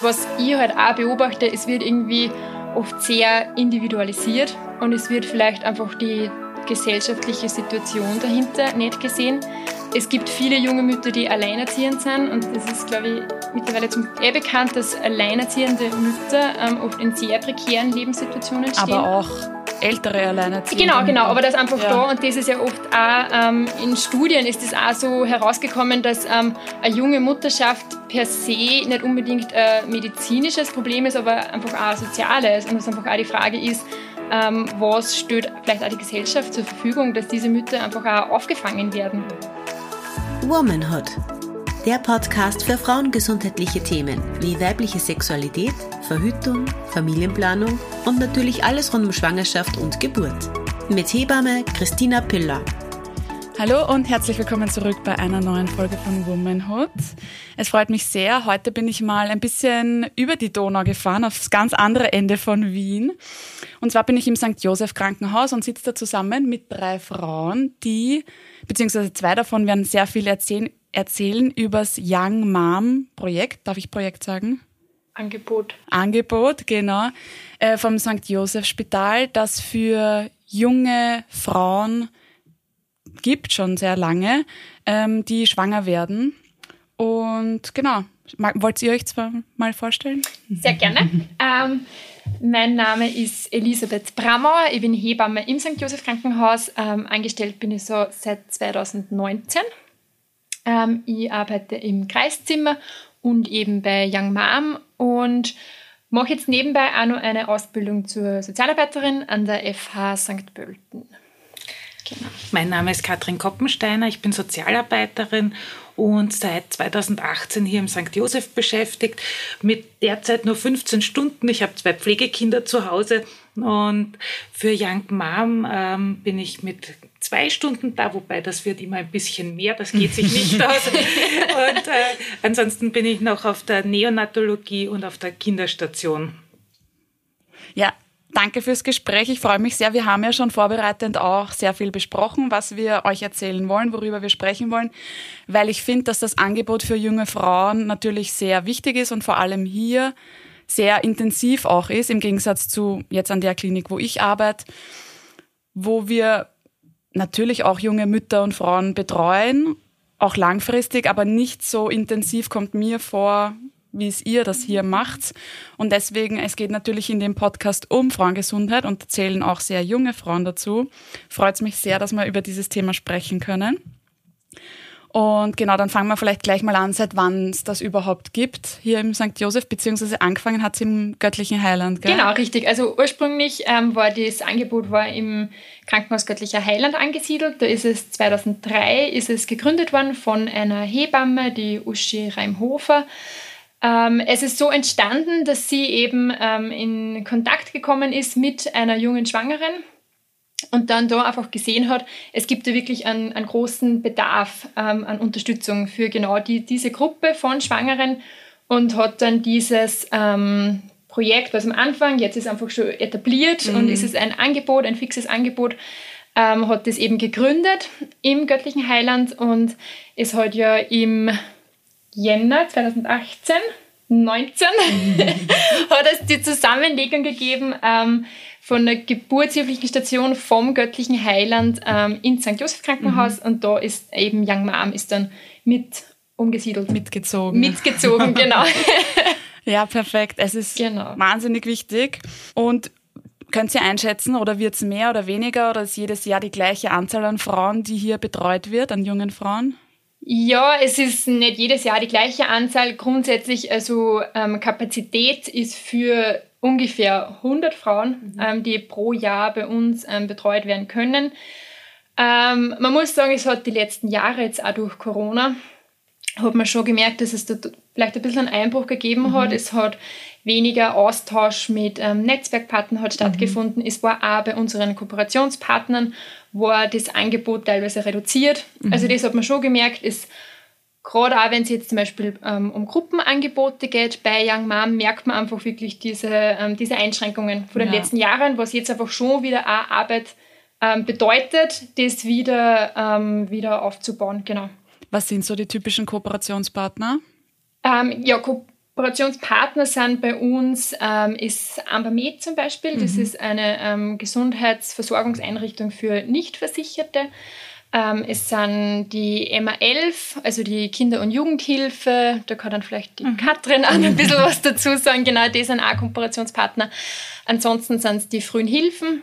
Was ich halt auch beobachte, es wird irgendwie oft sehr individualisiert und es wird vielleicht einfach die gesellschaftliche Situation dahinter nicht gesehen. Es gibt viele junge Mütter, die alleinerziehend sind und das ist, glaube ich, mittlerweile zum eh bekannt, dass alleinerziehende Mütter ähm, oft in sehr prekären Lebenssituationen stehen. Aber auch ältere Alleinerziehende. Genau, genau, aber das einfach ja. da und das ist ja oft auch ähm, in Studien ist das auch so herausgekommen, dass ähm, eine junge Mutterschaft per se nicht unbedingt ein medizinisches Problem ist, aber einfach auch ein soziales und dass einfach auch die Frage ist, ähm, was stellt vielleicht auch die Gesellschaft zur Verfügung, dass diese Mütter einfach auch aufgefangen werden. Womanhood. Der Podcast für frauengesundheitliche Themen wie weibliche Sexualität, Verhütung, Familienplanung und natürlich alles rund um Schwangerschaft und Geburt. Mit Hebamme Christina Piller. Hallo und herzlich willkommen zurück bei einer neuen Folge von Womanhood. Es freut mich sehr. Heute bin ich mal ein bisschen über die Donau gefahren, aufs ganz andere Ende von Wien. Und zwar bin ich im St. Josef Krankenhaus und sitze da zusammen mit drei Frauen, die, beziehungsweise zwei davon werden sehr viel erzählen, erzählen übers Young Mom Projekt. Darf ich Projekt sagen? Angebot. Angebot, genau. Äh, vom St. Josef Spital, das für junge Frauen gibt, schon sehr lange, ähm, die schwanger werden. Und genau, wollt ihr euch zwar mal vorstellen? Sehr gerne. ähm, mein Name ist Elisabeth Bramauer. Ich bin Hebamme im St. Josef Krankenhaus. Ähm, angestellt bin ich so seit 2019. Ähm, ich arbeite im Kreiszimmer und eben bei Young Mom und mache jetzt nebenbei auch noch eine Ausbildung zur Sozialarbeiterin an der FH St. Pölten. Genau. Mein Name ist Katrin Koppensteiner, ich bin Sozialarbeiterin und seit 2018 hier im St. Josef beschäftigt, mit derzeit nur 15 Stunden. Ich habe zwei Pflegekinder zu Hause und für Young Mom ähm, bin ich mit zwei Stunden da, wobei das wird immer ein bisschen mehr, das geht sich nicht aus. Und äh, ansonsten bin ich noch auf der Neonatologie und auf der Kinderstation. Ja, Danke fürs Gespräch. Ich freue mich sehr. Wir haben ja schon vorbereitend auch sehr viel besprochen, was wir euch erzählen wollen, worüber wir sprechen wollen, weil ich finde, dass das Angebot für junge Frauen natürlich sehr wichtig ist und vor allem hier sehr intensiv auch ist, im Gegensatz zu jetzt an der Klinik, wo ich arbeite, wo wir natürlich auch junge Mütter und Frauen betreuen, auch langfristig, aber nicht so intensiv kommt mir vor, wie es ihr das hier macht. Und deswegen, es geht natürlich in dem Podcast um Frauengesundheit und zählen auch sehr junge Frauen dazu. Freut es mich sehr, dass wir über dieses Thema sprechen können. Und genau, dann fangen wir vielleicht gleich mal an, seit wann es das überhaupt gibt, hier im St. Josef, beziehungsweise angefangen hat es im Göttlichen Heiland. Gell? Genau, richtig. Also ursprünglich ähm, war das Angebot war im Krankenhaus Göttlicher Heiland angesiedelt. Da ist es 2003 ist es gegründet worden von einer Hebamme, die Uschi Reimhofer. Ähm, es ist so entstanden, dass sie eben ähm, in Kontakt gekommen ist mit einer jungen Schwangeren und dann da einfach gesehen hat, es gibt da wirklich einen, einen großen Bedarf ähm, an Unterstützung für genau die, diese Gruppe von Schwangeren und hat dann dieses ähm, Projekt, was am Anfang, jetzt ist einfach schon etabliert mhm. und ist es ein Angebot, ein fixes Angebot, ähm, hat das eben gegründet im göttlichen Heiland und es hat ja im Jänner 2018, 19, hat es die Zusammenlegung gegeben ähm, von der geburtshilflichen Station vom göttlichen Heiland ähm, ins St. Josef Krankenhaus mhm. und da ist eben Young Mom ist dann mit umgesiedelt. Mitgezogen. Mitgezogen, genau. ja, perfekt. Es ist genau. wahnsinnig wichtig. Und Könnt ihr einschätzen, oder wird es mehr oder weniger, oder ist jedes Jahr die gleiche Anzahl an Frauen, die hier betreut wird, an jungen Frauen? Ja, es ist nicht jedes Jahr die gleiche Anzahl. Grundsätzlich, also ähm, Kapazität ist für ungefähr 100 Frauen, mhm. ähm, die pro Jahr bei uns ähm, betreut werden können. Ähm, man muss sagen, es hat die letzten Jahre jetzt auch durch Corona, hat man schon gemerkt, dass es da vielleicht ein bisschen einen Einbruch gegeben mhm. hat. Es hat weniger Austausch mit ähm, Netzwerkpartnern hat mhm. stattgefunden. Mhm. Es war auch bei unseren Kooperationspartnern war das Angebot teilweise reduziert. Mhm. Also das hat man schon gemerkt, ist gerade auch wenn es jetzt zum Beispiel ähm, um Gruppenangebote geht, bei Young Mom merkt man einfach wirklich diese, ähm, diese Einschränkungen von den ja. letzten Jahren, was jetzt einfach schon wieder auch Arbeit ähm, bedeutet, das wieder, ähm, wieder aufzubauen. Genau. Was sind so die typischen Kooperationspartner? Ähm, ja, Ko Kooperationspartner sind bei uns ähm, ist Ambermed zum Beispiel. Das mhm. ist eine Gesundheitsversorgungseinrichtung für Nichtversicherte. Ähm, es sind die MA11, also die Kinder- und Jugendhilfe. Da kann dann vielleicht die mhm. Katrin auch ein bisschen was dazu sagen. Genau, die sind auch Kooperationspartner. Ansonsten sind es die frühen Hilfen.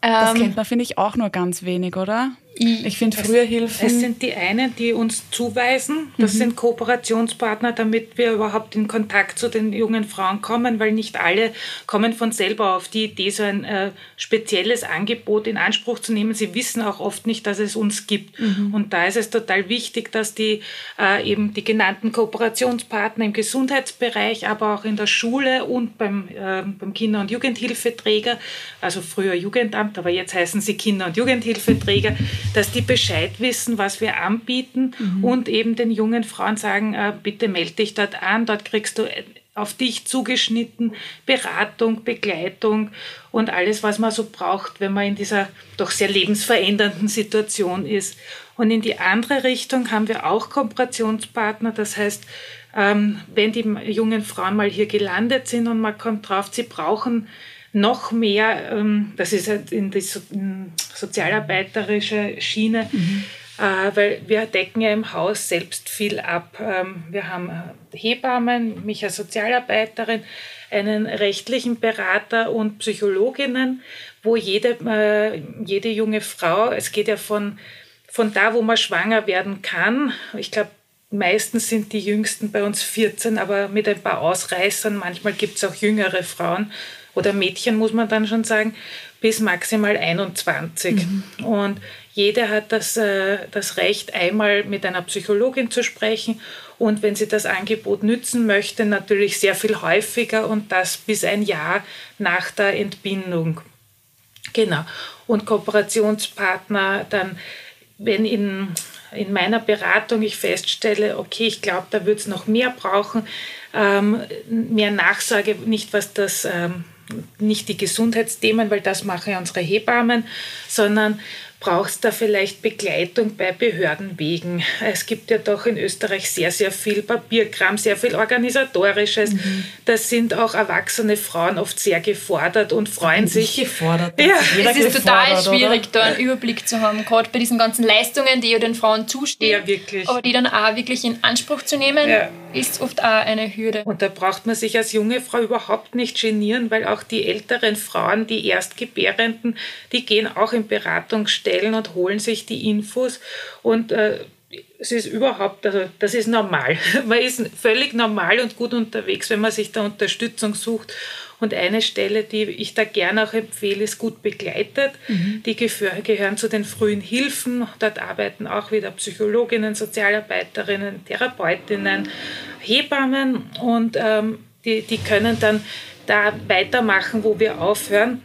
Das ähm, kennt man, finde ich, auch nur ganz wenig, oder? Ich finde früher Hilfen. Es sind die einen, die uns zuweisen. Das mhm. sind Kooperationspartner, damit wir überhaupt in Kontakt zu den jungen Frauen kommen, weil nicht alle kommen von selber auf die Idee, so ein äh, spezielles Angebot in Anspruch zu nehmen. Sie wissen auch oft nicht, dass es uns gibt. Mhm. Und da ist es total wichtig, dass die äh, eben die genannten Kooperationspartner im Gesundheitsbereich, aber auch in der Schule und beim, äh, beim Kinder- und Jugendhilfeträger, also früher Jugendamt, aber jetzt heißen sie Kinder- und Jugendhilfeträger, dass die Bescheid wissen, was wir anbieten mhm. und eben den jungen Frauen sagen, äh, bitte melde dich dort an, dort kriegst du auf dich zugeschnitten Beratung, Begleitung und alles, was man so braucht, wenn man in dieser doch sehr lebensverändernden Situation ist. Und in die andere Richtung haben wir auch Kooperationspartner, das heißt, ähm, wenn die jungen Frauen mal hier gelandet sind und man kommt drauf, sie brauchen noch mehr, ähm, das ist halt in die sozialarbeiterische Schiene, mhm. Äh, weil wir decken ja im Haus selbst viel ab. Ähm, wir haben äh, Hebammen, mich als Sozialarbeiterin, einen rechtlichen Berater und Psychologinnen, wo jede, äh, jede junge Frau, es geht ja von, von da, wo man schwanger werden kann, ich glaube, Meistens sind die Jüngsten bei uns 14, aber mit ein paar Ausreißern. Manchmal gibt es auch jüngere Frauen oder Mädchen, muss man dann schon sagen, bis maximal 21. Mhm. Und jeder hat das, äh, das Recht, einmal mit einer Psychologin zu sprechen und wenn sie das Angebot nützen möchte, natürlich sehr viel häufiger und das bis ein Jahr nach der Entbindung. Genau. Und Kooperationspartner dann, wenn in, in meiner Beratung ich feststelle, okay, ich glaube, da wird es noch mehr brauchen, ähm, mehr Nachsorge, nicht was das ähm, nicht die Gesundheitsthemen, weil das machen ja unsere Hebammen, sondern brauchst da vielleicht Begleitung bei Behördenwegen. Es gibt ja doch in Österreich sehr, sehr viel Papierkram, sehr viel Organisatorisches. Mhm. Da sind auch erwachsene Frauen oft sehr gefordert und freuen sich. gefordert. Ja. Es ist total schwierig, oder? da einen Überblick zu haben, gerade bei diesen ganzen Leistungen, die ja den Frauen zustehen. Ja, wirklich. Aber die dann auch wirklich in Anspruch zu nehmen, ja. ist oft auch eine Hürde. Und da braucht man sich als junge Frau überhaupt nicht genieren, weil auch die älteren Frauen, die Erstgebärenden, die gehen auch in Beratungsstellen stellen und holen sich die Infos und äh, es ist überhaupt, also das ist normal. Man ist völlig normal und gut unterwegs, wenn man sich da Unterstützung sucht. Und eine Stelle, die ich da gerne auch empfehle, ist gut begleitet. Mhm. Die gehören zu den frühen Hilfen. Dort arbeiten auch wieder Psychologinnen, Sozialarbeiterinnen, Therapeutinnen, Hebammen und ähm, die, die können dann da weitermachen, wo wir aufhören.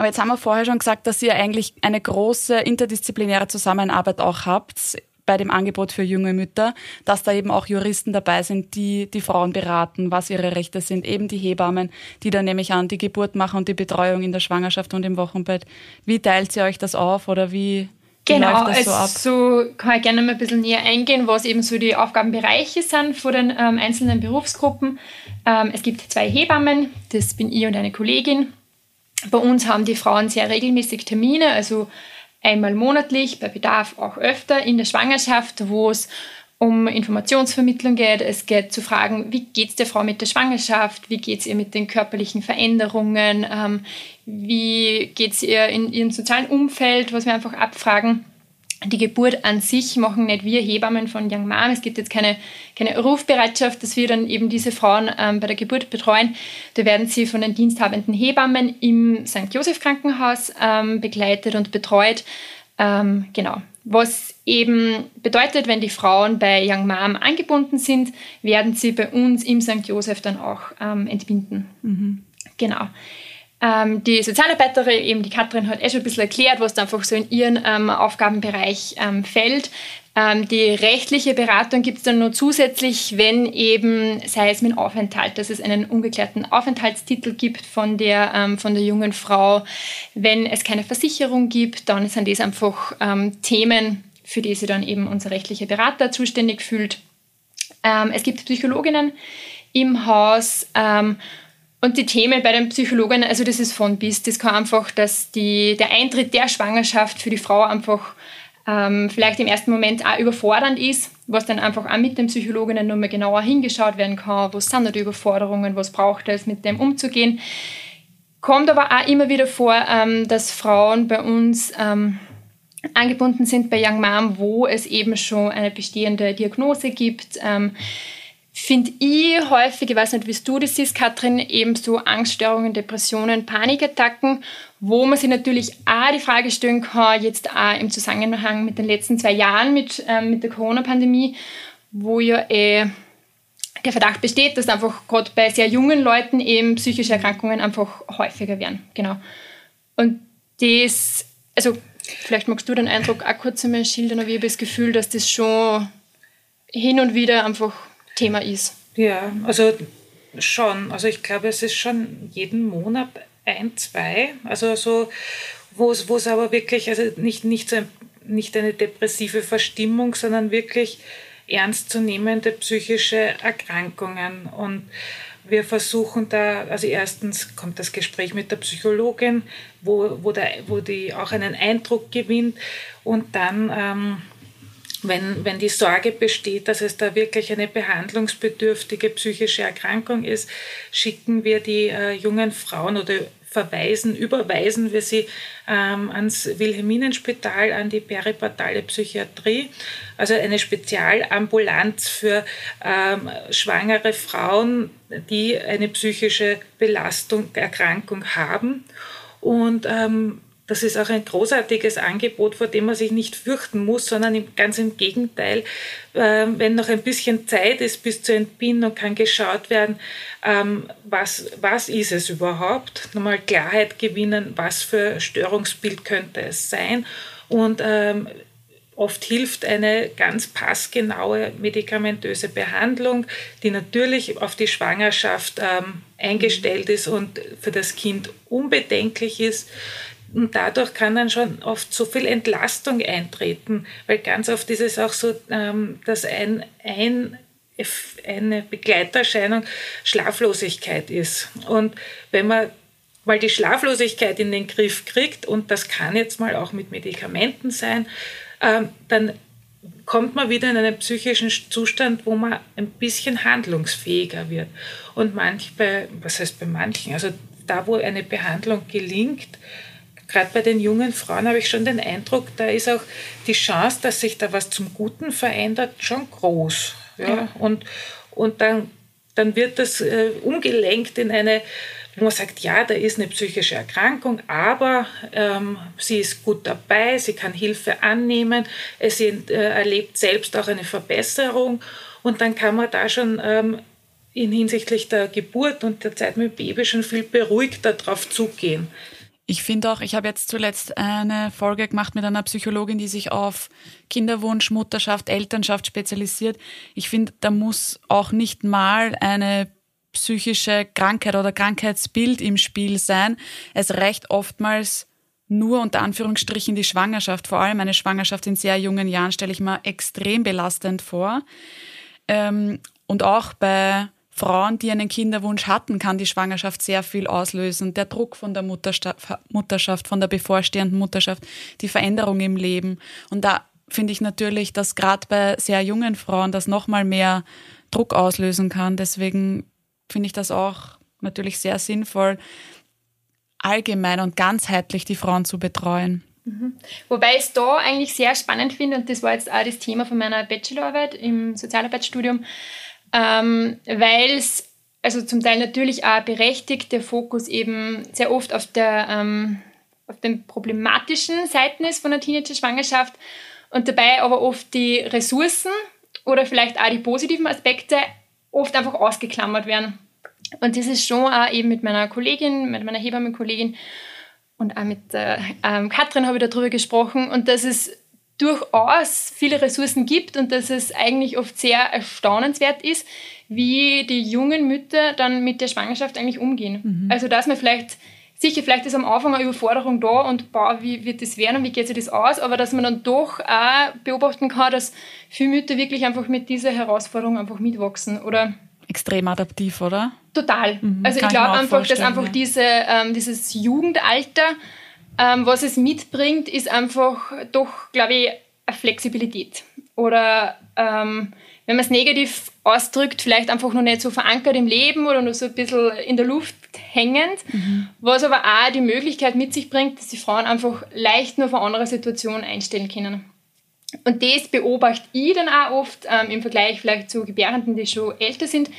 Aber jetzt haben wir vorher schon gesagt, dass ihr eigentlich eine große interdisziplinäre Zusammenarbeit auch habt bei dem Angebot für junge Mütter, dass da eben auch Juristen dabei sind, die die Frauen beraten, was ihre Rechte sind, eben die Hebammen, die dann nämlich an die Geburt machen und die Betreuung in der Schwangerschaft und im Wochenbett. Wie teilt ihr euch das auf oder wie, Genau, also so kann ich gerne mal ein bisschen näher eingehen, was eben so die Aufgabenbereiche sind von den ähm, einzelnen Berufsgruppen. Ähm, es gibt zwei Hebammen, das bin ich und eine Kollegin. Bei uns haben die Frauen sehr regelmäßig Termine, also einmal monatlich, bei Bedarf auch öfter in der Schwangerschaft, wo es um Informationsvermittlung geht. Es geht zu fragen, wie geht es der Frau mit der Schwangerschaft, wie geht es ihr mit den körperlichen Veränderungen, ähm, wie geht es ihr in ihrem sozialen Umfeld, was wir einfach abfragen die Geburt an sich machen nicht wir Hebammen von Young Mom. Es gibt jetzt keine, keine Rufbereitschaft, dass wir dann eben diese Frauen ähm, bei der Geburt betreuen. Da werden sie von den diensthabenden Hebammen im St. Josef Krankenhaus ähm, begleitet und betreut. Ähm, genau. Was eben bedeutet, wenn die Frauen bei Young Mom angebunden sind, werden sie bei uns im St. Josef dann auch ähm, entbinden. Mhm. Genau. Ähm, die Sozialarbeiterin, eben die Katrin, hat eh schon ein bisschen erklärt, was da einfach so in ihren ähm, Aufgabenbereich ähm, fällt. Ähm, die rechtliche Beratung gibt es dann nur zusätzlich, wenn eben, sei es mit Aufenthalt, dass es einen ungeklärten Aufenthaltstitel gibt von der, ähm, von der jungen Frau. Wenn es keine Versicherung gibt, dann sind das einfach ähm, Themen, für die sich dann eben unser rechtlicher Berater zuständig fühlt. es gibt Psychologinnen, im Haus. Ähm, und die Themen bei den Psychologen, also das ist von bis. Das kann einfach, dass die, der Eintritt der Schwangerschaft für die Frau einfach ähm, vielleicht im ersten Moment auch überfordernd ist, was dann einfach auch mit den Psychologinnen nochmal genauer hingeschaut werden kann. Was sind da die Überforderungen, was braucht es, mit dem umzugehen. Kommt aber auch immer wieder vor, ähm, dass Frauen bei uns ähm, angebunden sind bei Young Mom, wo es eben schon eine bestehende Diagnose gibt. Finde ich häufig, ich weiß nicht, wie du das siehst, Katrin, eben so Angststörungen, Depressionen, Panikattacken, wo man sich natürlich auch die Frage stellen kann, jetzt auch im Zusammenhang mit den letzten zwei Jahren mit, ähm, mit der Corona-Pandemie, wo ja eh der Verdacht besteht, dass einfach gerade bei sehr jungen Leuten eben psychische Erkrankungen einfach häufiger werden. Genau. Und das, also Vielleicht magst du den Eindruck auch kurz einmal schildern, aber ich habe das Gefühl, dass das schon hin und wieder einfach Thema ist. Ja, also schon. Also ich glaube, es ist schon jeden Monat ein, zwei. Also so, wo es aber wirklich, also nicht, nicht, so ein, nicht eine depressive Verstimmung, sondern wirklich ernstzunehmende psychische Erkrankungen. Und wir versuchen da, also erstens kommt das Gespräch mit der Psychologin, wo, wo, der, wo die auch einen Eindruck gewinnt und dann, ähm, wenn, wenn die Sorge besteht, dass es da wirklich eine behandlungsbedürftige psychische Erkrankung ist, schicken wir die äh, jungen Frauen oder verweisen, überweisen wir sie ähm, ans Wilhelminenspital, an die periportale Psychiatrie, also eine Spezialambulanz für ähm, schwangere Frauen, die eine psychische Belastung, Erkrankung haben. Und ähm, das ist auch ein großartiges Angebot, vor dem man sich nicht fürchten muss, sondern ganz im Gegenteil, ähm, wenn noch ein bisschen Zeit ist bis zur Entbindung, kann geschaut werden, ähm, was, was ist es überhaupt, nochmal Klarheit gewinnen, was für Störungsbild könnte es sein und ähm, Oft hilft eine ganz passgenaue medikamentöse Behandlung, die natürlich auf die Schwangerschaft eingestellt ist und für das Kind unbedenklich ist. Und dadurch kann dann schon oft so viel Entlastung eintreten, weil ganz oft ist es auch so, ähm, dass ein, ein eine Begleiterscheinung Schlaflosigkeit ist. Und wenn man mal die Schlaflosigkeit in den Griff kriegt, und das kann jetzt mal auch mit Medikamenten sein, ähm, dann kommt man wieder in einen psychischen Zustand, wo man ein bisschen handlungsfähiger wird. Und manch bei, was heißt bei manchen, also da, wo eine Behandlung gelingt, gerade bei den jungen Frauen habe ich schon den Eindruck, da ist auch die Chance, dass sich da was zum Guten verändert, schon groß. Ja? ja. Und, und dann, dann wird das äh, umgelenkt in eine, wo man sagt, ja, da ist eine psychische Erkrankung, aber ähm, sie ist gut dabei, sie kann Hilfe annehmen, sie äh, erlebt selbst auch eine Verbesserung und dann kann man da schon ähm, in hinsichtlich der Geburt und der Zeit mit dem Baby schon viel beruhigter drauf zugehen. Ich finde auch, ich habe jetzt zuletzt eine Folge gemacht mit einer Psychologin, die sich auf Kinderwunsch, Mutterschaft, Elternschaft spezialisiert. Ich finde, da muss auch nicht mal eine psychische Krankheit oder Krankheitsbild im Spiel sein. Es reicht oftmals nur unter Anführungsstrichen die Schwangerschaft. Vor allem eine Schwangerschaft in sehr jungen Jahren stelle ich mir extrem belastend vor. Ähm, und auch bei Frauen, die einen Kinderwunsch hatten, kann die Schwangerschaft sehr viel auslösen. Der Druck von der Mutterschaft, von der bevorstehenden Mutterschaft, die Veränderung im Leben. Und da finde ich natürlich, dass gerade bei sehr jungen Frauen das nochmal mehr Druck auslösen kann. Deswegen finde ich das auch natürlich sehr sinnvoll, allgemein und ganzheitlich die Frauen zu betreuen. Mhm. Wobei ich es da eigentlich sehr spannend finde, und das war jetzt auch das Thema von meiner Bachelorarbeit im Sozialarbeitsstudium, ähm, weil es also zum Teil natürlich auch berechtigt der Fokus eben sehr oft auf, der, ähm, auf den problematischen Seiten ist von der Teenager-Schwangerschaft und dabei aber oft die Ressourcen oder vielleicht auch die positiven Aspekte oft einfach ausgeklammert werden. Und das ist schon auch eben mit meiner Kollegin, mit meiner Hebammenkollegin und auch mit äh, ähm, Katrin habe ich darüber gesprochen und dass es durchaus viele Ressourcen gibt und dass es eigentlich oft sehr erstaunenswert ist, wie die jungen Mütter dann mit der Schwangerschaft eigentlich umgehen. Mhm. Also dass man vielleicht, sicher, vielleicht ist am Anfang eine Überforderung da und boah, wie wird das werden und wie geht sich das aus, aber dass man dann doch auch beobachten kann, dass viele Mütter wirklich einfach mit dieser Herausforderung einfach mitwachsen oder extrem adaptiv, oder? Total. Mhm, also ich glaube einfach, dass einfach ja. diese, ähm, dieses Jugendalter, ähm, was es mitbringt, ist einfach doch, glaube ich, eine Flexibilität. Oder ähm, wenn man es negativ ausdrückt, vielleicht einfach noch nicht so verankert im Leben oder nur so ein bisschen in der Luft hängend, mhm. was aber auch die Möglichkeit mit sich bringt, dass die Frauen einfach leicht nur auf andere Situationen einstellen können. Und das beobachte ich dann auch oft ähm, im Vergleich vielleicht zu Gebärenden, die schon älter sind,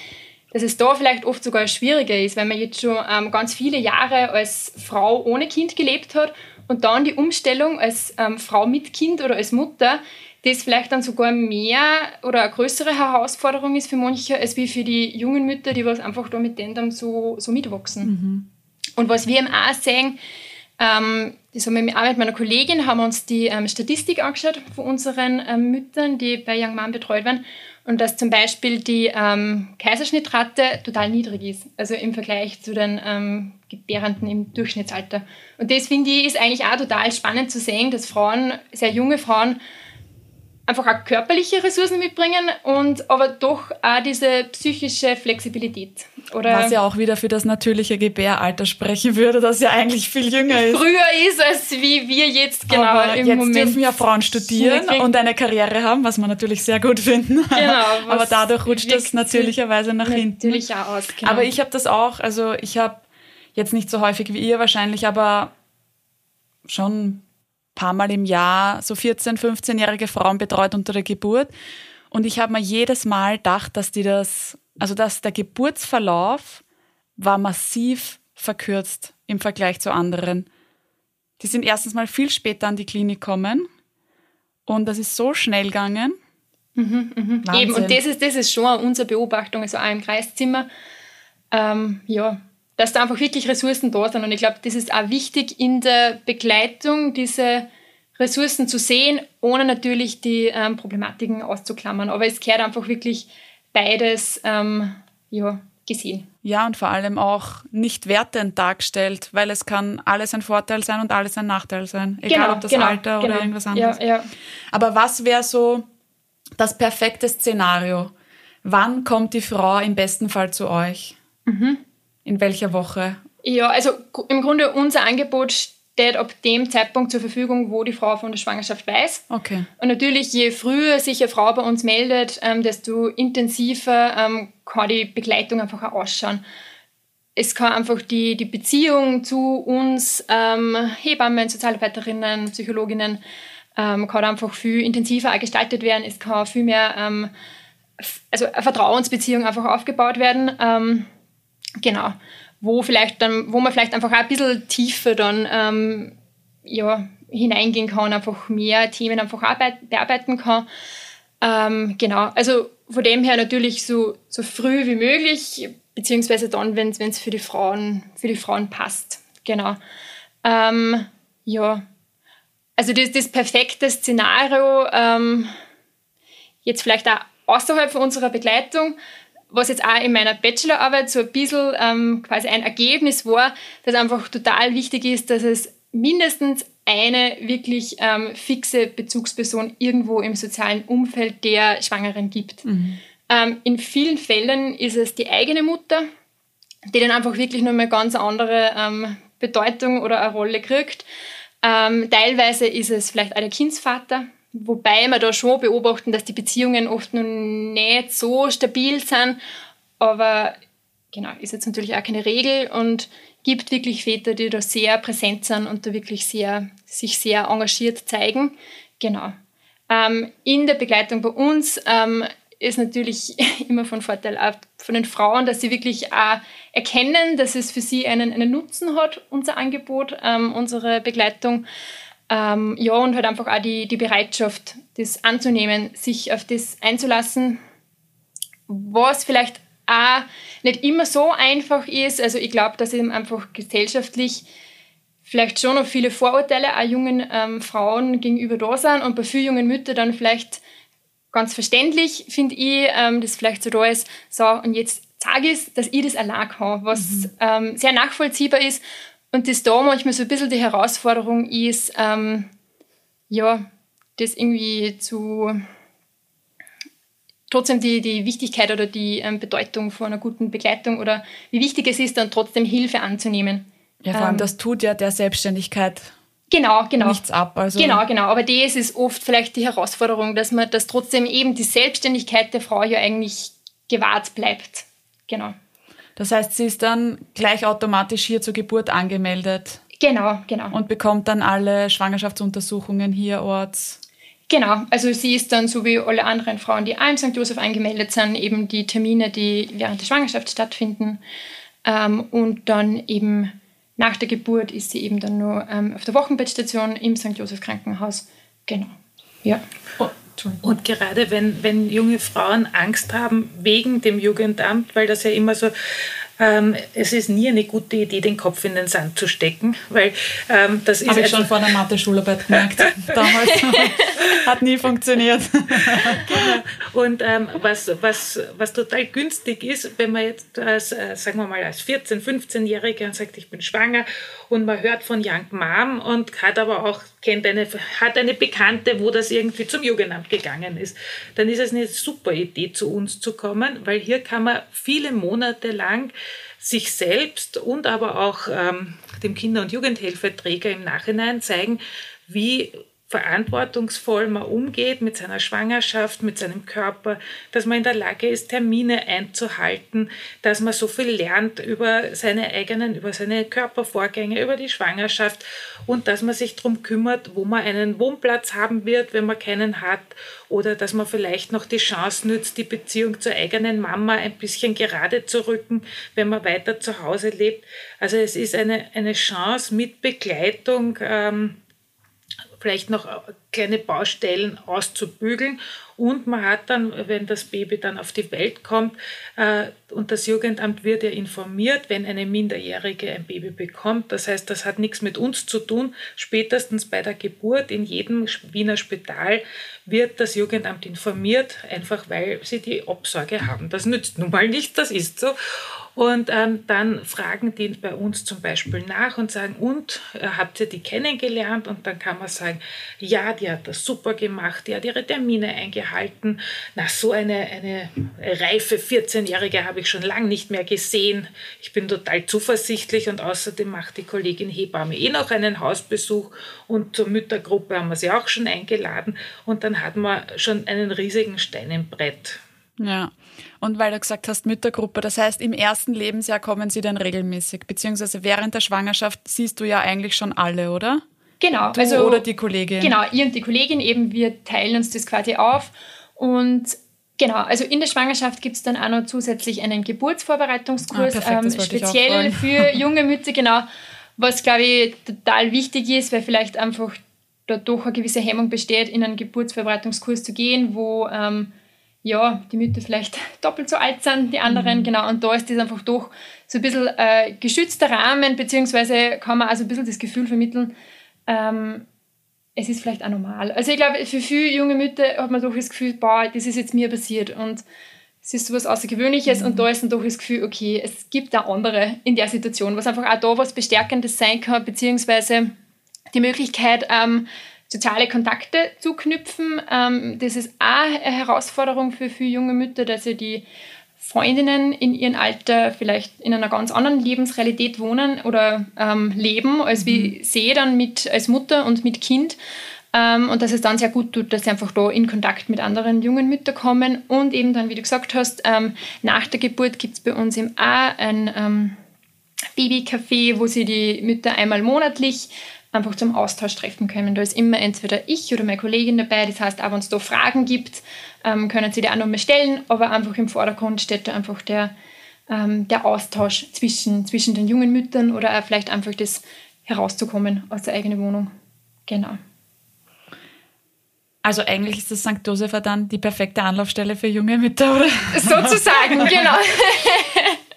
dass es da vielleicht oft sogar schwieriger ist, weil man jetzt schon ähm, ganz viele Jahre als Frau ohne Kind gelebt hat und dann die Umstellung als ähm, Frau mit Kind oder als Mutter, das vielleicht dann sogar mehr oder eine größere Herausforderung ist für manche, als wie für die jungen Mütter, die was einfach da mit denen dann so, so mitwachsen. Mhm. Und was wir eben auch sehen, ähm, das haben wir auch mit meiner Kollegin, haben uns die ähm, Statistik angeschaut von unseren ähm, Müttern, die bei Young Mom betreut werden. Und dass zum Beispiel die ähm, Kaiserschnittrate total niedrig ist, also im Vergleich zu den ähm, Gebärenden im Durchschnittsalter. Und das finde ich ist eigentlich auch total spannend zu sehen, dass Frauen, sehr junge Frauen, einfach auch körperliche Ressourcen mitbringen und aber doch auch diese psychische Flexibilität. Oder Was ja auch wieder für das natürliche Gebäralter sprechen würde, das ja eigentlich viel jünger ist. Früher ist als wie wir jetzt genau aber im jetzt Moment. dürfen ja Frauen studieren und eine Karriere haben, was wir natürlich sehr gut finden. Genau. aber dadurch rutscht das natürlicherweise nach natürlich hinten. Natürlich auch aus. Genau. Aber ich habe das auch, also ich habe jetzt nicht so häufig wie ihr wahrscheinlich, aber schon paar Mal im Jahr so 14-, 15-jährige Frauen betreut unter der Geburt. Und ich habe mir jedes Mal gedacht, dass die das, also dass der Geburtsverlauf war massiv verkürzt im Vergleich zu anderen. Die sind erstens mal viel später an die Klinik gekommen und das ist so schnell gegangen. Mhm, mhm. Eben, und das ist, das ist schon unsere Beobachtung, also auch im Kreiszimmer. Ähm, ja, dass da einfach wirklich Ressourcen da sind. Und ich glaube, das ist auch wichtig in der Begleitung, diese Ressourcen zu sehen, ohne natürlich die ähm, Problematiken auszuklammern. Aber es gehört einfach wirklich beides ähm, ja, gesehen. Ja, und vor allem auch nicht wertend dargestellt, weil es kann alles ein Vorteil sein und alles ein Nachteil sein. Egal genau, ob das genau, Alter genau. oder irgendwas anderes. Ja, ja. Aber was wäre so das perfekte Szenario? Wann kommt die Frau im besten Fall zu euch? Mhm. In welcher Woche? Ja, also im Grunde unser Angebot steht ab dem Zeitpunkt zur Verfügung, wo die Frau von der Schwangerschaft weiß. Okay. Und natürlich, je früher sich eine Frau bei uns meldet, ähm, desto intensiver ähm, kann die Begleitung einfach auch ausschauen. Es kann einfach die, die Beziehung zu uns, ähm, Hebammen, Sozialarbeiterinnen, Psychologinnen, ähm, kann einfach viel intensiver auch gestaltet werden. Es kann viel mehr, ähm, also eine Vertrauensbeziehung einfach aufgebaut werden. Genau. Wo vielleicht dann, wo man vielleicht einfach auch ein bisschen tiefer dann ähm, ja, hineingehen kann, einfach mehr Themen einfach bearbeiten kann. Ähm, genau. Also von dem her natürlich so, so früh wie möglich, beziehungsweise dann, wenn es für die Frauen, für die Frauen passt. Genau. Ähm, ja. Also das, das perfekte Szenario, ähm, jetzt vielleicht auch außerhalb von unserer Begleitung, was jetzt auch in meiner Bachelorarbeit so ein bisschen ähm, quasi ein Ergebnis war, dass einfach total wichtig ist, dass es mindestens eine wirklich ähm, fixe Bezugsperson irgendwo im sozialen Umfeld der Schwangeren gibt. Mhm. Ähm, in vielen Fällen ist es die eigene Mutter, die dann einfach wirklich nochmal ganz andere ähm, Bedeutung oder eine Rolle kriegt. Ähm, teilweise ist es vielleicht auch der Kindsvater, Wobei wir da schon beobachten, dass die Beziehungen oft noch nicht so stabil sind. Aber genau, ist jetzt natürlich auch keine Regel und gibt wirklich Väter, die da sehr präsent sind und da wirklich sehr, sich sehr engagiert zeigen. Genau. Ähm, in der Begleitung bei uns ähm, ist natürlich immer von Vorteil auch von den Frauen, dass sie wirklich auch erkennen, dass es für sie einen, einen Nutzen hat, unser Angebot, ähm, unsere Begleitung. Ähm, ja, und halt einfach auch die, die Bereitschaft, das anzunehmen, sich auf das einzulassen, was vielleicht auch nicht immer so einfach ist. Also ich glaube, dass eben einfach gesellschaftlich vielleicht schon noch viele Vorurteile auch jungen ähm, Frauen gegenüber da sind und bei vielen jungen Müttern dann vielleicht ganz verständlich, finde ich, ähm, das vielleicht so da ist, so und jetzt sage ich dass ich das allein kann, was mhm. ähm, sehr nachvollziehbar ist und das da manchmal so ein bisschen die Herausforderung ist, ähm, ja, das irgendwie zu, trotzdem die, die Wichtigkeit oder die ähm, Bedeutung von einer guten Begleitung oder wie wichtig es ist, dann trotzdem Hilfe anzunehmen. Ja, vor allem, ähm, das tut ja der Selbstständigkeit genau, genau. nichts ab. Also genau, genau. Aber das ist oft vielleicht die Herausforderung, dass man, dass trotzdem eben die Selbstständigkeit der Frau ja eigentlich gewahrt bleibt. Genau. Das heißt, sie ist dann gleich automatisch hier zur Geburt angemeldet. Genau, genau. Und bekommt dann alle Schwangerschaftsuntersuchungen hier orts. Genau, also sie ist dann so wie alle anderen Frauen, die auch im St. Josef angemeldet sind, eben die Termine, die während der Schwangerschaft stattfinden. Ähm, und dann eben nach der Geburt ist sie eben dann nur ähm, auf der Wochenbettstation im St. Josef Krankenhaus. Genau. Ja. Und gerade wenn, wenn junge Frauen Angst haben wegen dem Jugendamt, weil das ja immer so ähm, es ist nie eine gute Idee, den Kopf in den Sand zu stecken, weil ähm, das ist. Habe ich schon vor der Mathe-Schularbeit gemerkt. Damals hat nie funktioniert. genau. Und ähm, was, was, was total günstig ist, wenn man jetzt als, äh, sagen wir mal, als 14-, 15-Jährige und sagt, ich bin schwanger und man hört von Young Mom und hat aber auch, kennt eine, hat eine Bekannte, wo das irgendwie zum Jugendamt gegangen ist, dann ist es eine super Idee, zu uns zu kommen, weil hier kann man viele Monate lang sich selbst und aber auch ähm, dem Kinder- und Jugendhilfeträger im Nachhinein zeigen, wie verantwortungsvoll man umgeht mit seiner Schwangerschaft, mit seinem Körper, dass man in der Lage ist, Termine einzuhalten, dass man so viel lernt über seine eigenen, über seine Körpervorgänge, über die Schwangerschaft und dass man sich darum kümmert, wo man einen Wohnplatz haben wird, wenn man keinen hat oder dass man vielleicht noch die Chance nützt, die Beziehung zur eigenen Mama ein bisschen gerade zu rücken, wenn man weiter zu Hause lebt. Also es ist eine, eine Chance mit Begleitung, ähm, vielleicht noch kleine Baustellen auszubügeln. Und man hat dann, wenn das Baby dann auf die Welt kommt, äh, und das Jugendamt wird ja informiert, wenn eine Minderjährige ein Baby bekommt. Das heißt, das hat nichts mit uns zu tun. Spätestens bei der Geburt in jedem Wiener Spital wird das Jugendamt informiert, einfach weil sie die Obsorge haben. Das nützt nun mal nicht, das ist so. Und ähm, dann fragen die bei uns zum Beispiel nach und sagen, und äh, habt ihr die kennengelernt? Und dann kann man sagen, ja, die hat das super gemacht, die hat ihre Termine eingehalten. Na, so eine, eine reife 14-Jährige habe ich schon lange nicht mehr gesehen. Ich bin total zuversichtlich und außerdem macht die Kollegin Hebamme eh noch einen Hausbesuch und zur Müttergruppe haben wir sie auch schon eingeladen und dann hat man schon einen riesigen Stein im Brett. Ja. Und weil du gesagt hast, Müttergruppe, das heißt, im ersten Lebensjahr kommen sie dann regelmäßig, beziehungsweise während der Schwangerschaft siehst du ja eigentlich schon alle, oder? Genau. Du also, oder die Kollegin. Genau, ihr und die Kollegin eben, wir teilen uns das quasi auf. Und genau, also in der Schwangerschaft gibt es dann auch noch zusätzlich einen Geburtsvorbereitungskurs, ah, perfekt, ähm, speziell für junge Mütter, genau. Was, glaube ich, total wichtig ist, weil vielleicht einfach dadurch eine gewisse Hemmung besteht, in einen Geburtsvorbereitungskurs zu gehen, wo ähm, ja, die Mütter vielleicht doppelt so alt sind, die anderen, mhm. genau. Und da ist das einfach doch so ein bisschen äh, geschützter Rahmen, beziehungsweise kann man also ein bisschen das Gefühl vermitteln, ähm, es ist vielleicht auch normal. Also ich glaube, für viele junge Mütter hat man doch das Gefühl, boah, das ist jetzt mir passiert und es ist so was Außergewöhnliches mhm. und da ist dann doch das Gefühl, okay, es gibt auch andere in der Situation, was einfach auch da was Bestärkendes sein kann, beziehungsweise die Möglichkeit, ähm, soziale Kontakte zu knüpfen. Ähm, das ist auch eine Herausforderung für viele junge Mütter, dass sie die Freundinnen in ihrem Alter vielleicht in einer ganz anderen Lebensrealität wohnen oder ähm, leben, als wie mhm. sie dann mit, als Mutter und mit Kind. Ähm, und dass es dann sehr gut tut, dass sie einfach da in Kontakt mit anderen jungen Müttern kommen. Und eben dann, wie du gesagt hast, ähm, nach der Geburt gibt es bei uns im A ein ähm, Babycafé, wo sie die Mütter einmal monatlich einfach zum Austausch treffen können. Da ist immer entweder ich oder meine Kollegin dabei. Das heißt, auch wenn es da Fragen gibt, ähm, können sie die auch nochmal stellen. Aber einfach im Vordergrund steht da einfach der, ähm, der Austausch zwischen, zwischen den jungen Müttern oder auch vielleicht einfach das herauszukommen aus der eigenen Wohnung. Genau. Also eigentlich ist das St. Josefa dann die perfekte Anlaufstelle für junge Mütter, oder? Sozusagen, genau.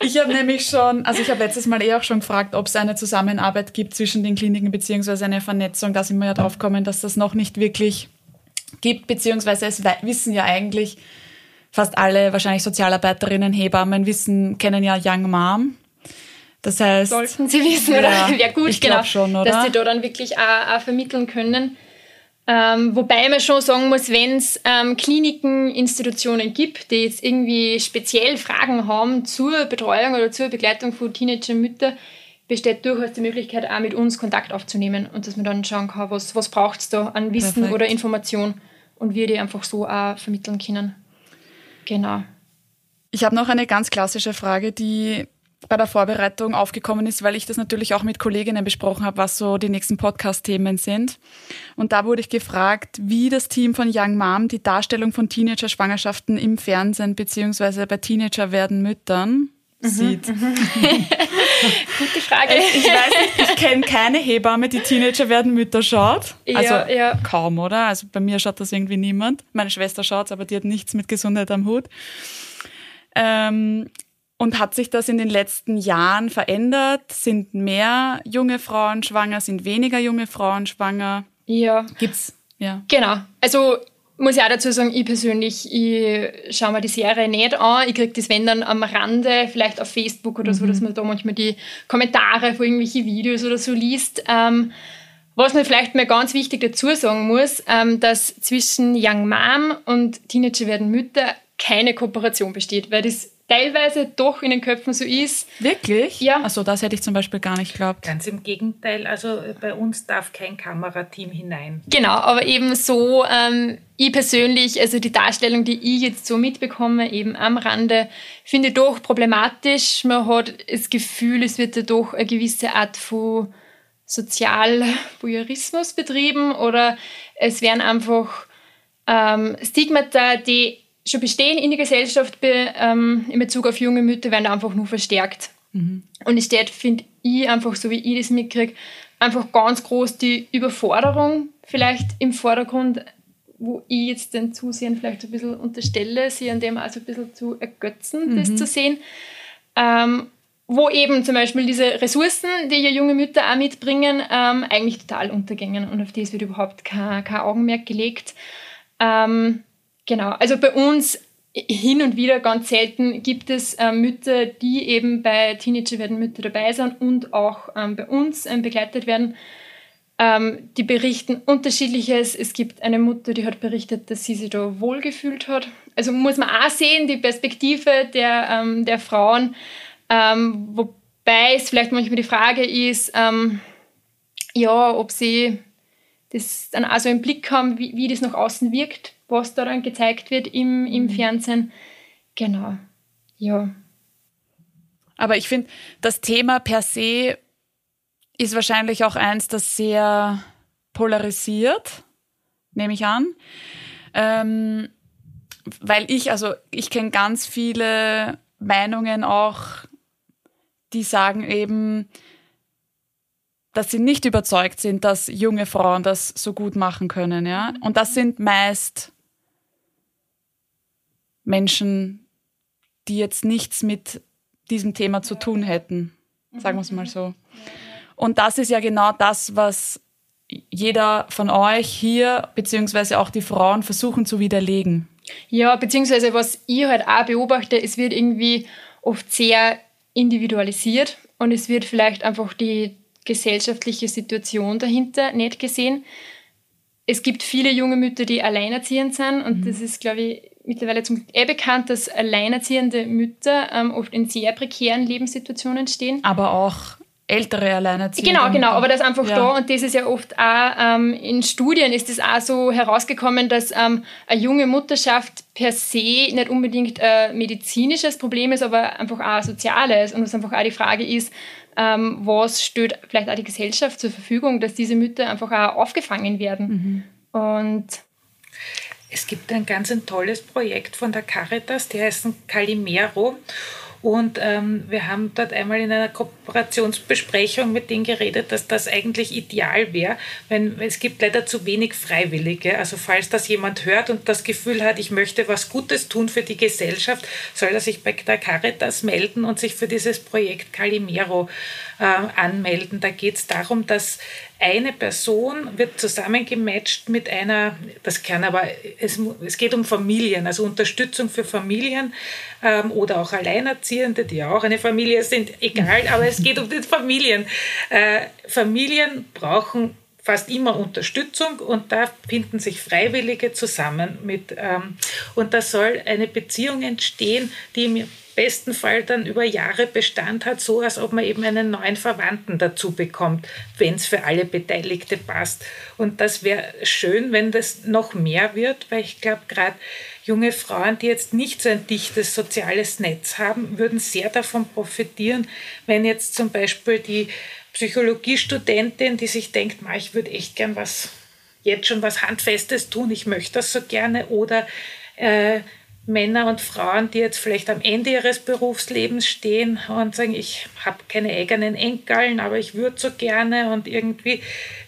Ich habe nämlich schon, also ich habe letztes Mal eh auch schon gefragt, ob es eine Zusammenarbeit gibt zwischen den Kliniken beziehungsweise eine Vernetzung. Da sind wir ja drauf gekommen, dass das noch nicht wirklich gibt, beziehungsweise es wissen ja eigentlich fast alle, wahrscheinlich Sozialarbeiterinnen, Hebammen, wissen, kennen ja Young Mom. Das heißt. Sollten sie wissen, oder? Ja, gut, genau. Schon, oder? Dass sie da dann wirklich auch, auch vermitteln können. Ähm, wobei man schon sagen muss, wenn es ähm, Kliniken, Institutionen gibt, die jetzt irgendwie speziell Fragen haben zur Betreuung oder zur Begleitung von Teenager Mütter, besteht durchaus die Möglichkeit, auch mit uns Kontakt aufzunehmen und dass man dann schauen kann, was, was braucht es da an Wissen Perfekt. oder Information und wir die einfach so auch vermitteln können. Genau. Ich habe noch eine ganz klassische Frage, die bei der Vorbereitung aufgekommen ist, weil ich das natürlich auch mit Kolleginnen besprochen habe, was so die nächsten Podcast-Themen sind. Und da wurde ich gefragt, wie das Team von Young Mom die Darstellung von Teenager-Schwangerschaften im Fernsehen beziehungsweise bei Teenager werden Müttern mhm, sieht. Mhm. Gute Frage. Ich, weiß nicht, ich kenne keine Hebamme, die Teenager werden Mütter schaut. Also ja, ja. kaum, oder? Also bei mir schaut das irgendwie niemand. Meine Schwester schaut aber die hat nichts mit Gesundheit am Hut. Ähm, und hat sich das in den letzten Jahren verändert? Sind mehr junge Frauen schwanger? Sind weniger junge Frauen schwanger? Ja. Gibt's? Ja. Genau. Also muss ich auch dazu sagen, ich persönlich, ich schaue mir die Serie nicht an. Ich kriege das, wenn dann am Rande, vielleicht auf Facebook oder so, mhm. dass man da manchmal die Kommentare von irgendwelchen Videos oder so liest. Ähm, was man vielleicht mal ganz wichtig dazu sagen muss, ähm, dass zwischen Young Mom und Teenager werden Mütter keine Kooperation besteht, weil das teilweise doch in den Köpfen so ist. Wirklich? Ja. Also das hätte ich zum Beispiel gar nicht geglaubt. Ganz im Gegenteil, also bei uns darf kein Kamerateam hinein. Genau, aber eben so, ähm, ich persönlich, also die Darstellung, die ich jetzt so mitbekomme, eben am Rande, finde ich doch problematisch. Man hat das Gefühl, es wird da doch eine gewisse Art von Sozialvoyeurismus betrieben oder es werden einfach ähm, Stigmata, die schon bestehen in der Gesellschaft ähm, in Bezug auf junge Mütter, werden einfach nur verstärkt. Mhm. Und es steht, finde ich, einfach so wie ich das mitkriege, einfach ganz groß die Überforderung vielleicht im Vordergrund, wo ich jetzt den Zusehern vielleicht ein bisschen unterstelle, sie an dem also ein bisschen zu ergötzen, mhm. das zu sehen. Ähm, wo eben zum Beispiel diese Ressourcen, die ja junge Mütter auch mitbringen, ähm, eigentlich total untergängen und auf das wird überhaupt kein, kein Augenmerk gelegt. Ähm, Genau, also bei uns hin und wieder ganz selten gibt es äh, Mütter, die eben bei Teenager werden Mütter dabei sind und auch ähm, bei uns ähm, begleitet werden. Ähm, die berichten unterschiedliches. Es gibt eine Mutter, die hat berichtet, dass sie sich da wohlgefühlt hat. Also muss man auch sehen, die Perspektive der, ähm, der Frauen. Ähm, wobei es vielleicht manchmal die Frage ist, ähm, ja, ob sie das dann auch so im Blick haben, wie, wie das nach außen wirkt was da dann gezeigt wird im, im mhm. Fernsehen. Genau, ja. Aber ich finde, das Thema per se ist wahrscheinlich auch eins, das sehr polarisiert, nehme ich an. Ähm, weil ich, also ich kenne ganz viele Meinungen auch, die sagen eben, dass sie nicht überzeugt sind, dass junge Frauen das so gut machen können, ja. Und das sind meist Menschen, die jetzt nichts mit diesem Thema zu tun hätten, sagen wir es mal so. Und das ist ja genau das, was jeder von euch hier, beziehungsweise auch die Frauen, versuchen zu widerlegen. Ja, beziehungsweise was ich halt auch beobachte, es wird irgendwie oft sehr individualisiert und es wird vielleicht einfach die gesellschaftliche Situation dahinter nicht gesehen. Es gibt viele junge Mütter, die alleinerziehend sind und mhm. das ist, glaube ich, mittlerweile zum eh bekannt, dass alleinerziehende Mütter ähm, oft in sehr prekären Lebenssituationen stehen. Aber auch ältere Alleinerziehende. Genau, genau, aber das ist einfach ja. da und das ist ja oft auch ähm, in Studien ist es auch so herausgekommen, dass ähm, eine junge Mutterschaft per se nicht unbedingt ein medizinisches Problem ist, aber einfach auch ein soziales und was einfach auch die Frage ist, ähm, was stellt vielleicht auch die Gesellschaft zur Verfügung, dass diese Mütter einfach auch aufgefangen werden. Mhm. Und es gibt ein ganz ein tolles Projekt von der Caritas, die heißen Calimero. Und ähm, wir haben dort einmal in einer Kooperationsbesprechung mit denen geredet, dass das eigentlich ideal wäre, wenn es gibt leider zu wenig Freiwillige. Also falls das jemand hört und das Gefühl hat, ich möchte was Gutes tun für die Gesellschaft, soll er sich bei der Caritas melden und sich für dieses Projekt Calimero äh, anmelden. Da geht es darum, dass eine Person wird zusammengematcht mit einer, das kann aber, es, es geht um Familien, also Unterstützung für Familien ähm, oder auch Alleinerziehende, die ja auch eine Familie sind, egal, aber es geht um die Familien. Äh, Familien brauchen fast immer Unterstützung und da finden sich Freiwillige zusammen mit ähm, und da soll eine Beziehung entstehen, die im besten Fall dann über Jahre Bestand hat, so als ob man eben einen neuen Verwandten dazu bekommt, wenn es für alle Beteiligte passt. Und das wäre schön, wenn das noch mehr wird, weil ich glaube, gerade junge Frauen, die jetzt nicht so ein dichtes soziales Netz haben, würden sehr davon profitieren, wenn jetzt zum Beispiel die Psychologiestudentin, die sich denkt, ich würde echt gern was, jetzt schon was Handfestes tun, ich möchte das so gerne, oder äh, Männer und Frauen, die jetzt vielleicht am Ende ihres Berufslebens stehen und sagen, ich habe keine eigenen Enkeln, aber ich würde so gerne und irgendwie,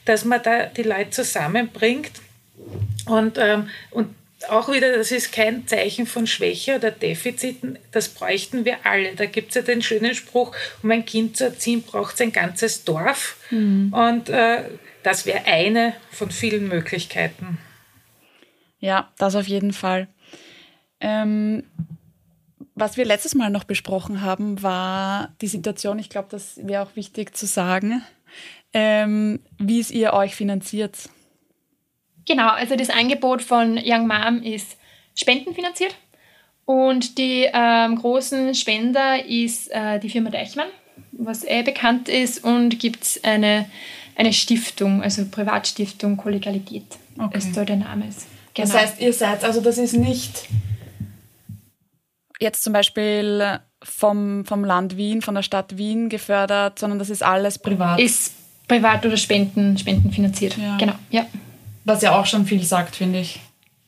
dass man da die Leute zusammenbringt und, ähm, und auch wieder, das ist kein Zeichen von Schwäche oder Defiziten, das bräuchten wir alle. Da gibt es ja den schönen Spruch, um ein Kind zu erziehen, braucht es ein ganzes Dorf. Mhm. Und äh, das wäre eine von vielen Möglichkeiten. Ja, das auf jeden Fall. Ähm, was wir letztes Mal noch besprochen haben, war die Situation, ich glaube, das wäre auch wichtig zu sagen, ähm, wie es ihr euch finanziert. Genau, also das Angebot von Young Mom ist spendenfinanziert und die ähm, großen Spender ist äh, die Firma Deichmann, was eh bekannt ist und gibt es eine, eine Stiftung, also Privatstiftung Kollegialität, okay. ist da der Name ist. Genau. Das heißt, ihr seid, also das ist nicht jetzt zum Beispiel vom, vom Land Wien, von der Stadt Wien gefördert, sondern das ist alles privat. Ist privat oder Spenden, spendenfinanziert. Ja. Genau, ja. Was ja auch schon viel sagt, finde ich.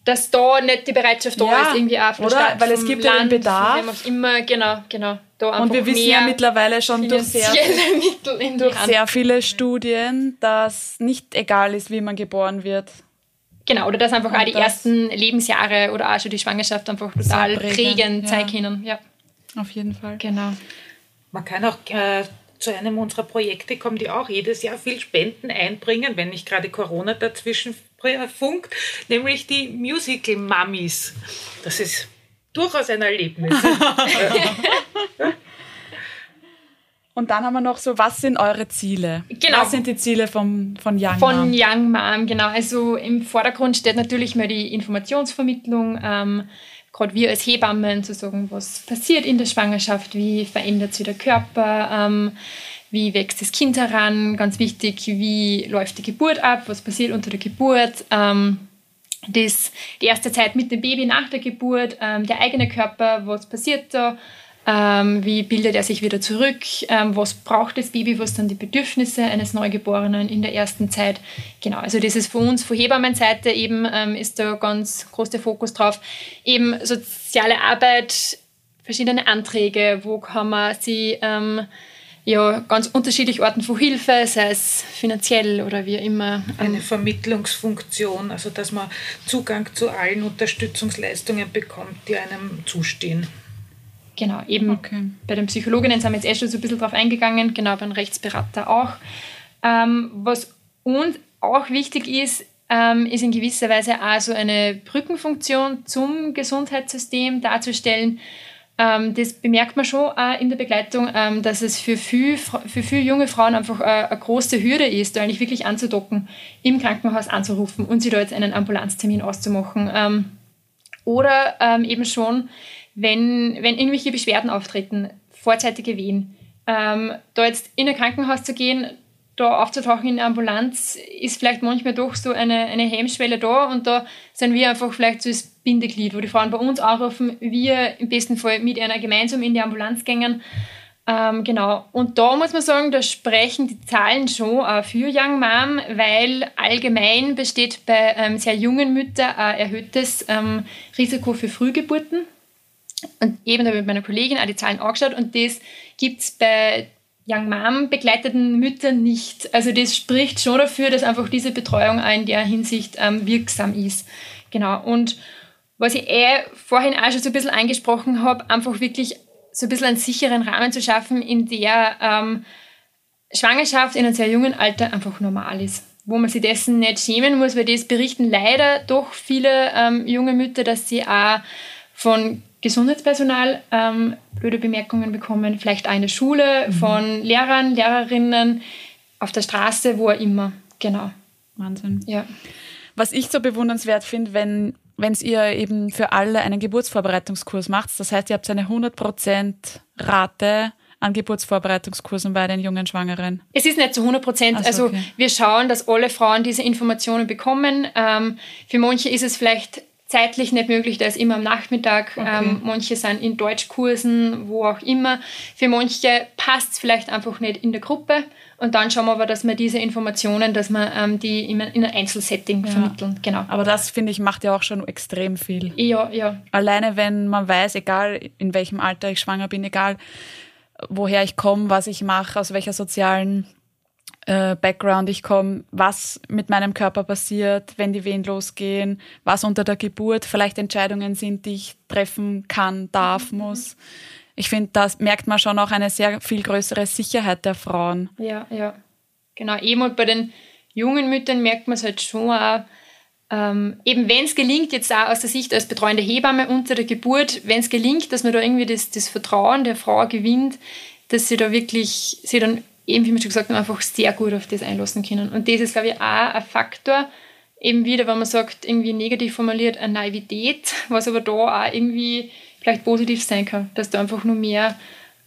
Dass da nicht die Bereitschaft da ja, ist, irgendwie auch oder? Stadt, Weil es gibt Land, ja den Bedarf. immer, genau, genau. Da Und wir wissen ja mittlerweile schon durch, sehr, durch sehr viele Studien, dass nicht egal ist, wie man geboren wird. Genau, oder dass einfach Und auch die ersten Lebensjahre oder auch schon die Schwangerschaft einfach total prägend ja. sein können. Ja. Auf jeden Fall. Genau. Man kann auch äh, zu einem unserer Projekte kommen, die auch jedes Jahr viel Spenden einbringen, wenn nicht gerade Corona dazwischen funkt, nämlich die Musical Mummies. Das ist durchaus ein Erlebnis. Und dann haben wir noch so, was sind eure Ziele? Genau. Was sind die Ziele vom, von Young Von Mom? Young Mom, genau. Also im Vordergrund steht natürlich mal die Informationsvermittlung. Ähm, gerade wir als Hebammen zu sagen, was passiert in der Schwangerschaft, wie verändert sich der Körper, ähm, wie wächst das Kind heran, ganz wichtig, wie läuft die Geburt ab, was passiert unter der Geburt, ähm, das, die erste Zeit mit dem Baby nach der Geburt, ähm, der eigene Körper, was passiert da, ähm, wie bildet er sich wieder zurück, ähm, was braucht das Baby, was sind die Bedürfnisse eines Neugeborenen in der ersten Zeit. Genau, also das ist für uns von Hebammenseite eben, ähm, ist da ganz groß der Fokus drauf. Eben soziale Arbeit, verschiedene Anträge, wo kann man sie ähm, ja, ganz unterschiedlich Orten von Hilfe, sei es finanziell oder wie immer. Eine Vermittlungsfunktion, also dass man Zugang zu allen Unterstützungsleistungen bekommt, die einem zustehen. Genau, eben okay. bei den Psychologinnen sind wir jetzt eh schon so ein bisschen drauf eingegangen, genau beim Rechtsberater auch. Ähm, was uns auch wichtig ist, ähm, ist in gewisser Weise auch so eine Brückenfunktion zum Gesundheitssystem darzustellen. Ähm, das bemerkt man schon auch in der Begleitung, ähm, dass es für viele für viel junge Frauen einfach eine, eine große Hürde ist, da eigentlich wirklich anzudocken, im Krankenhaus anzurufen und sich da jetzt einen Ambulanztermin auszumachen. Ähm, oder ähm, eben schon wenn, wenn irgendwelche Beschwerden auftreten, vorzeitige Wehen, ähm, da jetzt in ein Krankenhaus zu gehen, da aufzutauchen in der Ambulanz, ist vielleicht manchmal doch so eine, eine Hemmschwelle da und da sind wir einfach vielleicht so das Bindeglied, wo die Frauen bei uns anrufen, wir im besten Fall mit einer gemeinsam in die Ambulanz gängen. Ähm, genau. Und da muss man sagen, da sprechen die Zahlen schon äh, für Young Mom, weil allgemein besteht bei ähm, sehr jungen Müttern ein erhöhtes ähm, Risiko für Frühgeburten. Und eben habe ich mit meiner Kollegin auch die Zahlen angeschaut und das gibt es bei Young Mom begleiteten Müttern nicht. Also das spricht schon dafür, dass einfach diese Betreuung auch in der Hinsicht ähm, wirksam ist. Genau. Und was ich eh vorhin auch schon so ein bisschen angesprochen habe, einfach wirklich so ein bisschen einen sicheren Rahmen zu schaffen, in der ähm, Schwangerschaft in einem sehr jungen Alter einfach normal ist. Wo man sich dessen nicht schämen muss, weil das berichten leider doch viele ähm, junge Mütter, dass sie auch von Gesundheitspersonal ähm, blöde Bemerkungen bekommen, vielleicht eine Schule, mhm. von Lehrern, Lehrerinnen, auf der Straße, wo auch immer. Genau. Wahnsinn. Ja. Was ich so bewundernswert finde, wenn wenn ihr eben für alle einen Geburtsvorbereitungskurs macht, das heißt, ihr habt eine 100% Rate an Geburtsvorbereitungskursen bei den jungen Schwangeren? Es ist nicht zu 100 Prozent. So, also okay. wir schauen, dass alle Frauen diese Informationen bekommen. Ähm, für manche ist es vielleicht zeitlich nicht möglich, da ist immer am Nachmittag. Ähm, manche sind in Deutschkursen, wo auch immer. Für manche passt es vielleicht einfach nicht in der Gruppe. Und dann schauen wir aber, dass wir diese Informationen, dass wir ähm, die in, in einem Einzelsetting vermitteln. Genau. Aber das, finde ich, macht ja auch schon extrem viel. Ja, ja. Alleine wenn man weiß, egal in welchem Alter ich schwanger bin, egal woher ich komme, was ich mache, aus welcher sozialen äh, Background ich komme, was mit meinem Körper passiert, wenn die Wehen losgehen, was unter der Geburt vielleicht Entscheidungen sind, die ich treffen kann, darf, muss. Ich finde, da merkt man schon auch eine sehr viel größere Sicherheit der Frauen. Ja, ja. Genau, eben und bei den jungen Müttern merkt man es halt schon auch, ähm, eben wenn es gelingt, jetzt auch aus der Sicht als betreuende Hebamme unter der Geburt, wenn es gelingt, dass man da irgendwie das, das Vertrauen der Frau gewinnt, dass sie da wirklich, sie dann eben, wie wir schon gesagt haben, einfach sehr gut auf das einlassen können. Und das ist, glaube ich, auch ein Faktor, eben wieder, wenn man sagt, irgendwie negativ formuliert, eine Naivität, was aber da auch irgendwie vielleicht positiv sein kann, dass da einfach nur mehr,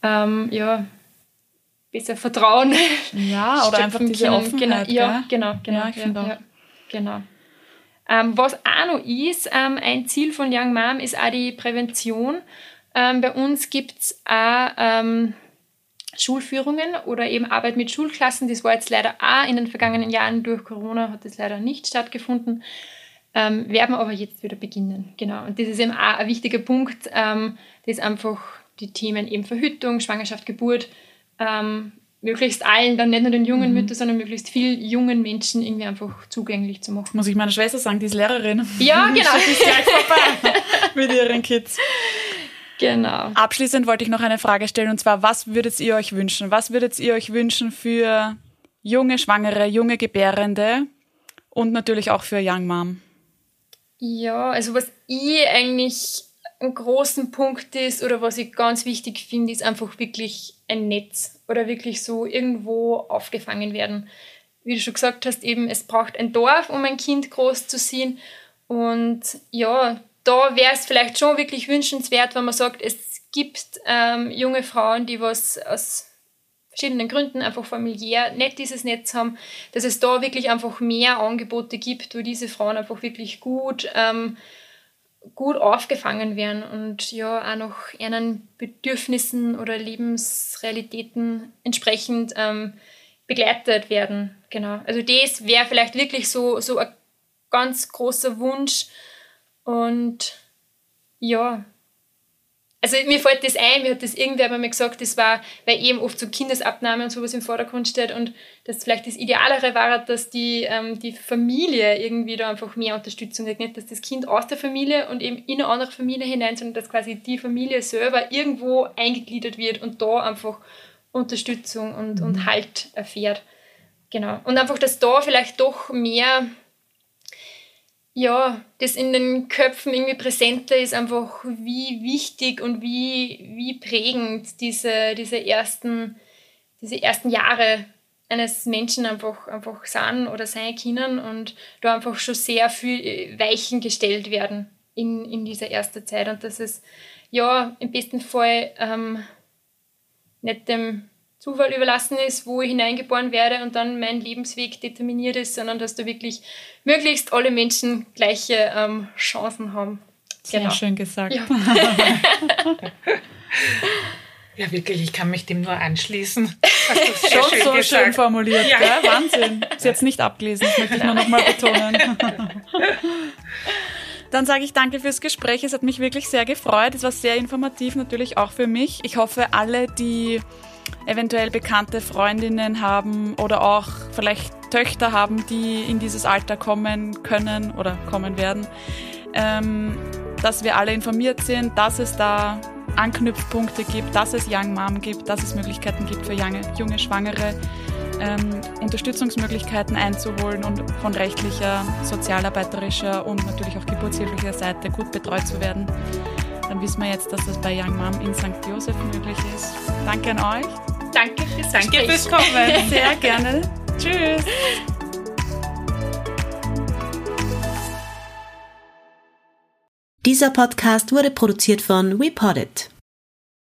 ähm, ja, besser Vertrauen Ja, oder einfach diese können. Offenheit. Genau, ja, genau, genau. Ja, ich ja, ja, genau. Ähm, was auch noch ist, ähm, ein Ziel von Young Mom ist auch die Prävention. Ähm, bei uns gibt es auch ähm, Schulführungen oder eben Arbeit mit Schulklassen. Das war jetzt leider auch in den vergangenen Jahren durch Corona, hat das leider nicht stattgefunden. Ähm, werden wir aber jetzt wieder beginnen. Genau. Und das ist eben auch ein wichtiger Punkt, ähm, das einfach die Themen eben Verhütung, Schwangerschaft, Geburt ähm, möglichst allen, dann nicht nur den jungen Müttern, sondern möglichst vielen jungen Menschen irgendwie einfach zugänglich zu machen. Muss ich meiner Schwester sagen, die ist Lehrerin. Ja, genau. mit ihren Kids. Genau. Abschließend wollte ich noch eine Frage stellen und zwar, was würdet ihr euch wünschen? Was würdet ihr euch wünschen für junge Schwangere, junge Gebärende und natürlich auch für Young Mom? Ja, also was ich eigentlich einen großen Punkt ist oder was ich ganz wichtig finde, ist einfach wirklich ein Netz oder wirklich so irgendwo aufgefangen werden. Wie du schon gesagt hast, eben es braucht ein Dorf, um ein Kind groß zu ziehen. Und ja, da wäre es vielleicht schon wirklich wünschenswert, wenn man sagt, es gibt ähm, junge Frauen, die was aus verschiedenen Gründen einfach familiär nicht dieses Netz haben, dass es da wirklich einfach mehr Angebote gibt, wo diese Frauen einfach wirklich gut ähm, gut aufgefangen werden und ja auch noch ihren Bedürfnissen oder Lebensrealitäten entsprechend ähm, begleitet werden. Genau. Also das wäre vielleicht wirklich so, so ein ganz großer Wunsch und ja, also mir fällt das ein, mir hat das irgendwer mir gesagt, das war, weil eben oft so Kindesabnahme und sowas im Vordergrund steht und dass vielleicht das Idealere war, dass die, ähm, die Familie irgendwie da einfach mehr Unterstützung kriegt. Nicht, dass das Kind aus der Familie und eben in eine andere Familie hinein, sondern dass quasi die Familie selber irgendwo eingegliedert wird und da einfach Unterstützung und, und Halt erfährt. Genau. Und einfach, dass da vielleicht doch mehr ja, das in den Köpfen irgendwie präsenter ist, einfach wie wichtig und wie, wie prägend diese, diese, ersten, diese ersten Jahre eines Menschen einfach, einfach sind oder sein können und da einfach schon sehr viel Weichen gestellt werden in, in dieser ersten Zeit. Und dass es ja im besten Fall ähm, nicht dem Zufall überlassen ist, wo ich hineingeboren werde und dann mein Lebensweg determiniert ist, sondern dass da wirklich möglichst alle Menschen gleiche ähm, Chancen haben. Sehr schön gesagt. Ja. Ja, wirklich, ich kann mich dem nur anschließen. Hast Schon schön so gesagt. schön formuliert, Ja. gell? Wahnsinn. Sie hat es nicht abgelesen, das möchte ich nur noch mal betonen. Dann sage ich danke fürs Gespräch. Es hat mich wirklich sehr gefreut. Es war sehr informativ, natürlich auch für mich. Ich hoffe, alle, die eventuell bekannte Freundinnen haben oder auch vielleicht Töchter haben, die in dieses Alter kommen können oder kommen werden, ähm, dass wir alle informiert sind, dass es da Anknüpfpunkte gibt, dass es Young Mom gibt, dass es Möglichkeiten gibt für junge, junge Schwangere, ähm, Unterstützungsmöglichkeiten einzuholen und von rechtlicher, sozialarbeiterischer und natürlich auch geburtshilflicher Seite gut betreut zu werden. Dann wissen wir jetzt, dass das bei Young Mom in St. Josef möglich ist. Danke an euch. Danke fürs, Danke fürs Kommen. Sehr gerne. Tschüss. Dieser Podcast wurde produziert von WePoddit.